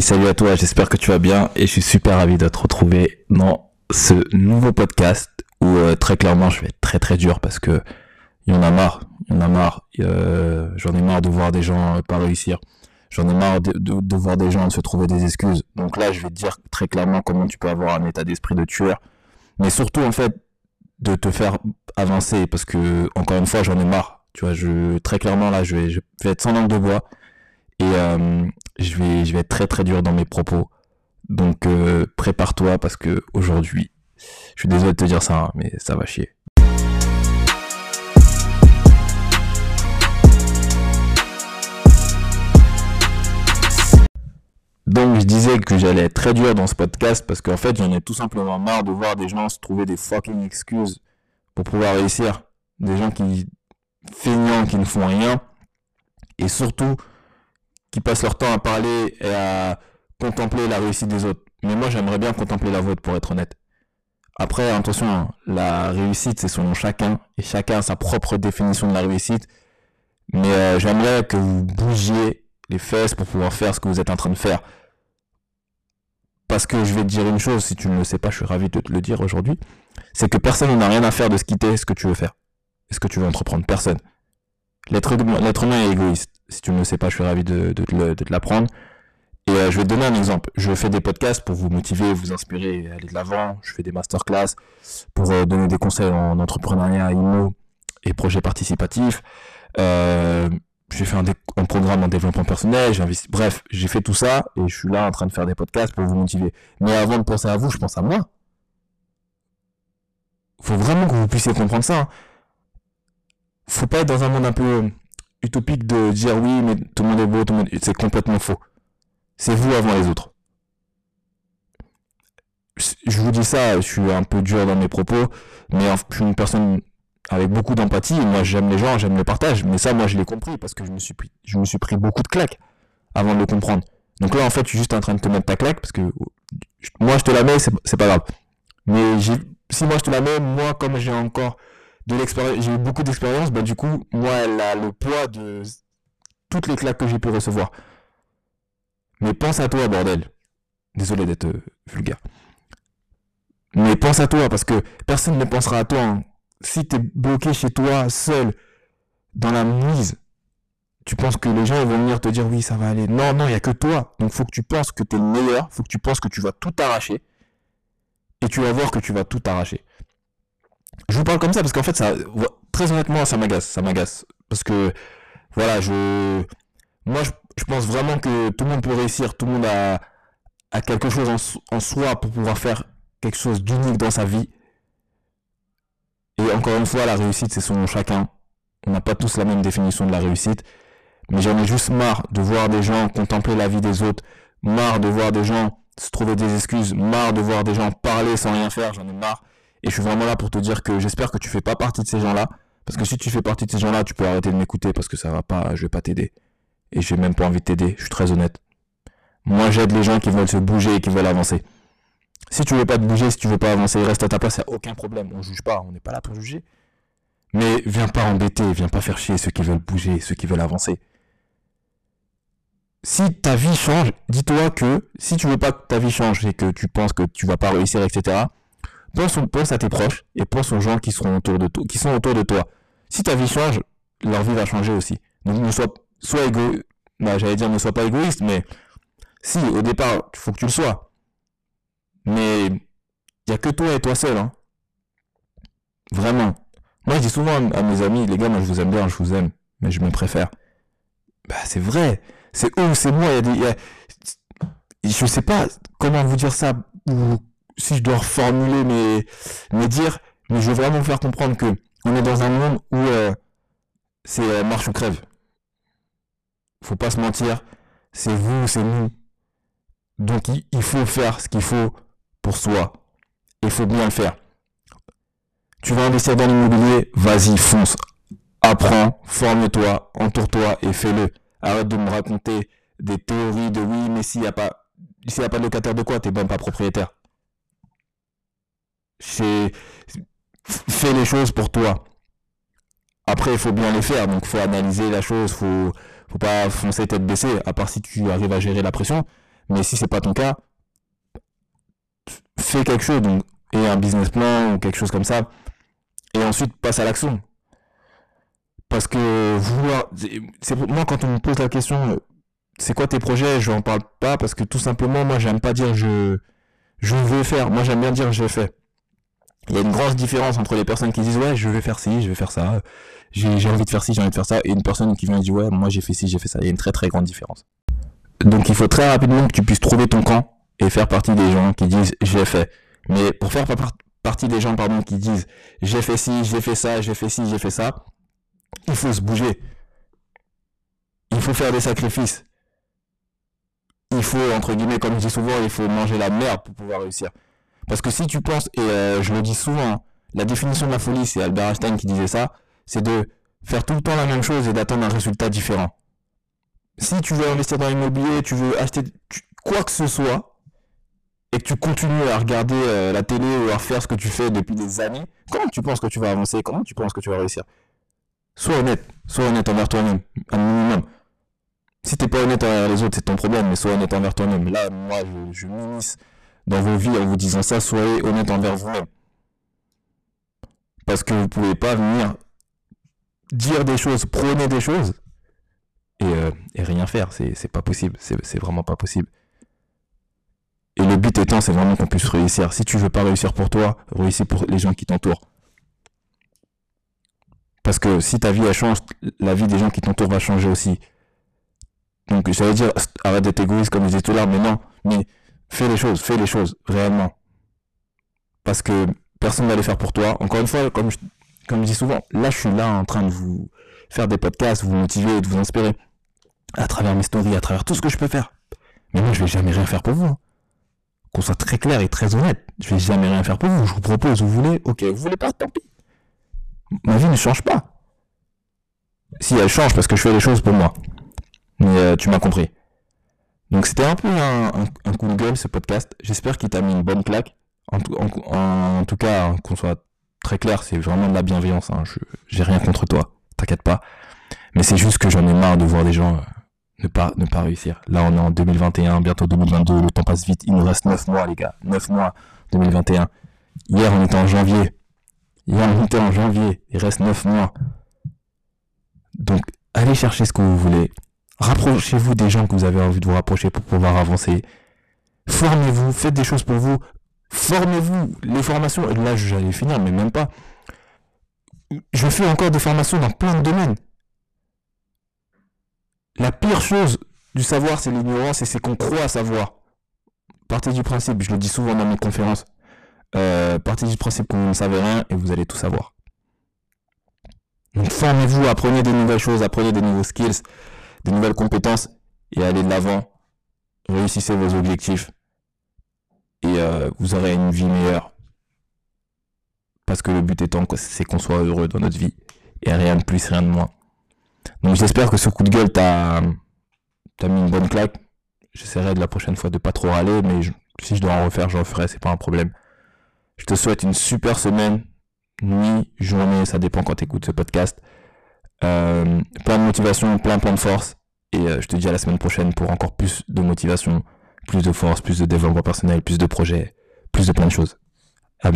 Salut à toi, j'espère que tu vas bien et je suis super ravi de te retrouver dans ce nouveau podcast où euh, très clairement je vais être très très dur parce que il y en a marre, il y en a marre, euh, j'en ai marre de voir des gens euh, pas réussir, j'en ai marre de, voir des gens se trouver des excuses. Donc là je vais te dire très clairement comment tu peux avoir un état d'esprit de tueur, mais surtout en fait de te faire avancer parce que encore une fois j'en ai marre, tu vois, je très clairement là je vais, être sans langue de bois. Et je vais être très très dur dans mes propos. Donc euh, prépare-toi parce que aujourd'hui, je suis désolé de te dire ça, hein, mais ça va chier. Donc je disais que j'allais être très dur dans ce podcast parce qu'en fait j'en ai tout simplement marre de voir des gens se trouver des fucking excuses pour pouvoir réussir. Des gens qui feignants, qui ne font rien. Et surtout qui passent leur temps à parler et à contempler la réussite des autres. Mais moi, j'aimerais bien contempler la vôtre, pour être honnête. Après, attention, hein, la réussite, c'est selon chacun, et chacun a sa propre définition de la réussite. Mais euh, j'aimerais que vous bougiez les fesses pour pouvoir faire ce que vous êtes en train de faire. Parce que je vais te dire une chose, si tu ne le sais pas, je suis ravi de te le dire aujourd'hui, c'est que personne n'a rien à faire de ce qui t'est ce que tu veux faire. est ce que tu veux entreprendre. Personne. L'être humain est égoïste. Si tu ne le sais pas, je suis ravi de, te l'apprendre. Et euh, je vais te donner un exemple. Je fais des podcasts pour vous motiver, vous inspirer, aller de l'avant. Je fais des masterclass pour euh, donner des conseils en entrepreneuriat, IMO et projets participatifs. Euh, j'ai fait un, programme en développement personnel. Bref, j'ai fait tout ça et je suis là en train de faire des podcasts pour vous motiver. Mais avant de penser à vous, je pense à moi. Faut vraiment que vous puissiez comprendre ça. Hein. Faut pas être dans un monde un peu utopique de dire oui, mais tout le monde est beau, tout le monde. C'est complètement faux. C'est vous avant les autres. Je vous dis ça, je suis un peu dur dans mes propos, mais je suis une personne avec beaucoup d'empathie. Moi, j'aime les gens, j'aime le partage, mais ça, moi, je l'ai compris parce que je me suis pris, je me suis pris beaucoup de claques avant de le comprendre. Donc là, en fait, je suis juste en train de te mettre ta claque parce que moi, je te la mets, c'est pas grave. Mais si moi je te la mets, moi, comme j'ai encore j'ai eu beaucoup d'expérience, bah, du coup, moi, elle a le poids de toutes les claques que j'ai pu recevoir. Mais pense à toi, bordel. Désolé d'être euh, vulgaire. Mais pense à toi, parce que personne ne pensera à toi. Hein. Si tu es bloqué chez toi, seul, dans la mise, tu penses que les gens vont venir te dire oui, ça va aller. Non, non, il n'y a que toi. Donc faut que tu penses que tu es le meilleur, faut que tu penses que tu vas tout arracher. Et tu vas voir que tu vas tout arracher. Je vous parle comme ça parce qu'en fait, ça, très honnêtement, ça m'agace, ça m'agace. Parce que, voilà, je, moi, je, pense vraiment que tout le monde peut réussir, tout le monde a, a quelque chose en, en soi pour pouvoir faire quelque chose d'unique dans sa vie. Et encore une fois, la réussite, c'est selon chacun. On n'a pas tous la même définition de la réussite. Mais j'en ai juste marre de voir des gens contempler la vie des autres, marre de voir des gens se trouver des excuses, marre de voir des gens parler sans rien faire, j'en ai marre. Et je suis vraiment là pour te dire que j'espère que tu fais pas partie de ces gens-là. Parce que si tu fais partie de ces gens-là, tu peux arrêter de m'écouter parce que ça va pas, je vais pas t'aider. Et j'ai même pas envie de t'aider, je suis très honnête. Moi, j'aide les gens qui veulent se bouger et qui veulent avancer. Si tu veux pas te bouger, si tu veux pas avancer, reste à ta place, y a aucun problème. On juge pas, on n'est pas là pour juger. Mais viens pas embêter, viens pas faire chier ceux qui veulent bouger, ceux qui veulent avancer. Si ta vie change, dis-toi que si tu veux pas que ta vie change et que tu penses que tu vas pas réussir, etc., pense, à tes proches et pense aux gens qui, sont autour de toi. Si ta vie change, leur vie va changer aussi. Donc ne sois, sois égoïste. Bah, j'allais dire ne sois pas égoïste, mais si au départ, il faut que tu le sois. Mais il n'y a que toi et toi seul. Hein. Vraiment. Moi, je dis souvent à mes amis, les gars, moi je vous aime bien, je vous aime, mais je me préfère. Bah, c'est vrai. C'est eux, c'est moi. Y a des. Y a... Je sais pas comment vous dire ça si je dois reformuler mes, mes dires, mais je veux vraiment vous faire comprendre que on est dans un monde où euh, c'est euh, marche ou crève. Faut pas se mentir, c'est vous, c'est nous. Donc il, faut faire ce qu'il faut pour soi. Il faut bien le faire. Tu vas investir dans l'immobilier, vas-y, fonce. Apprends, forme-toi, entoure-toi et fais-le. Arrête de me raconter des théories de oui, mais s'il n'y a pas, s'il y a pas de locataire de quoi, t'es même pas propriétaire c'est fais les choses pour toi. Après, il faut bien les faire, donc faut analyser la chose, faut faut pas foncer tête baissée, à part si tu arrives à gérer la pression. Mais si c'est pas ton cas, fais quelque chose, donc, et un business plan ou quelque chose comme ça, et ensuite passe à l'action. Parce que vouloir, moi quand on me pose la question, c'est quoi tes projets, je n'en parle pas parce que tout simplement, moi, j'aime pas dire je, je veux faire. Moi, j'aime bien dire je fais. Il y a une grosse différence entre les personnes qui disent ouais, je vais faire ci, je vais faire ça, j'ai envie de faire ci, j'ai envie de faire ça, et une personne qui vient et dit ouais, moi j'ai fait ci, j'ai fait ça. Il y a une très très grande différence. Donc il faut très rapidement que tu puisses trouver ton camp et faire partie des gens qui disent j'ai fait. Mais pour faire partie des gens pardon qui disent j'ai fait ci, j'ai fait ça, j'ai fait ci, j'ai fait ça, il faut se bouger. Il faut faire des sacrifices. Il faut, entre guillemets, comme je dis souvent, il faut manger la merde pour pouvoir réussir. Parce que si tu penses, et euh, je le dis souvent, la définition de la folie, c'est Albert Einstein qui disait ça, c'est de faire tout le temps la même chose et d'attendre un résultat différent. Si tu veux investir dans l'immobilier, tu veux acheter quoi que ce soit, et que tu continues à regarder euh, la télé ou à faire ce que tu fais depuis des années, comment tu penses que tu vas avancer? Comment tu penses que tu vas réussir? Sois honnête, sois honnête envers toi-même, un minimum. Si t'es pas honnête envers les autres, c'est ton problème, mais sois honnête envers toi-même. Là, moi, je, je dans vos vies en vous disant ça, soyez honnête envers vous-même. Parce que vous pouvez pas venir dire des choses, prôner des choses et, euh, rien faire. C'est pas possible. C'est vraiment pas possible. Et le but étant, c'est vraiment qu'on puisse réussir. Si tu veux pas réussir pour toi, réussir pour les gens qui t'entourent. Parce que si ta vie elle change, la vie des gens qui t'entourent va changer aussi. Donc j'allais dire arrête d'être égoïste comme je disais tout là, mais non, mais fais les choses, fais les choses réellement. Parce que personne va les faire pour toi. Encore une fois, comme je, comme je dis souvent, là je suis là en train de vous faire des podcasts, vous motiver, de vous inspirer à travers mes stories, à travers tout ce que je peux faire. Mais moi je vais jamais rien faire pour vous. Hein. Qu'on soit très clair et très honnête, je vais jamais rien faire pour vous. Je vous propose, vous voulez, ok, vous voulez pas, tant pis ma vie ne change pas. Si elle change parce que je fais les choses pour moi. Mais euh, tu m'as compris. Donc c'était un peu un, coup de gueule ce podcast. J'espère qu'il t'a mis une bonne claque. En, tout cas, qu'on soit très clair, c'est vraiment de la bienveillance. Hein. Je j'ai rien contre toi, t'inquiète pas. Mais c'est juste que j'en ai marre de voir des gens euh, ne pas ne pas réussir. Là, on est en 2021, bientôt 2022. Le temps passe vite. Il nous reste 9 mois, les gars. 9 mois 2021. Hier, on était en janvier. Hier, on était en janvier. Il reste 9 mois. Donc, allez chercher ce que vous voulez. Rapprochez-vous des gens que vous avez envie de vous rapprocher pour pouvoir avancer. Formez-vous, faites des choses pour vous. Formez-vous. Les formations, là, j'allais finir, mais même pas. Je fais encore des formations dans plein de domaines. La pire chose du savoir, c'est l'ignorance et c'est qu'on croit à savoir. Partez du principe, je le dis souvent dans mes conférences. Euh, partez du principe qu'on ne savait rien et vous allez tout savoir. Donc formez-vous, apprenez des nouvelles choses, apprenez des nouveaux skills, des nouvelles compétences et allez de l'avant. Réussissez vos objectifs et euh, vous aurez une vie meilleure. Parce que le but étant, c'est qu'on soit heureux dans notre vie et rien de plus, rien de moins. Donc j'espère que ce coup de gueule t'a mis une bonne claque. J'essaierai de la prochaine fois de pas trop râler, mais si je dois en refaire, j'en ferai, c'est pas un problème. Je te souhaite une super semaine, nuit, journée, ça dépend quand tu écoutes ce podcast. Euh, plein de motivation, plein plein de force. Et euh, je te dis à la semaine prochaine pour encore plus de motivation, plus de force, plus de développement personnel, plus de projets, plus de plein de choses.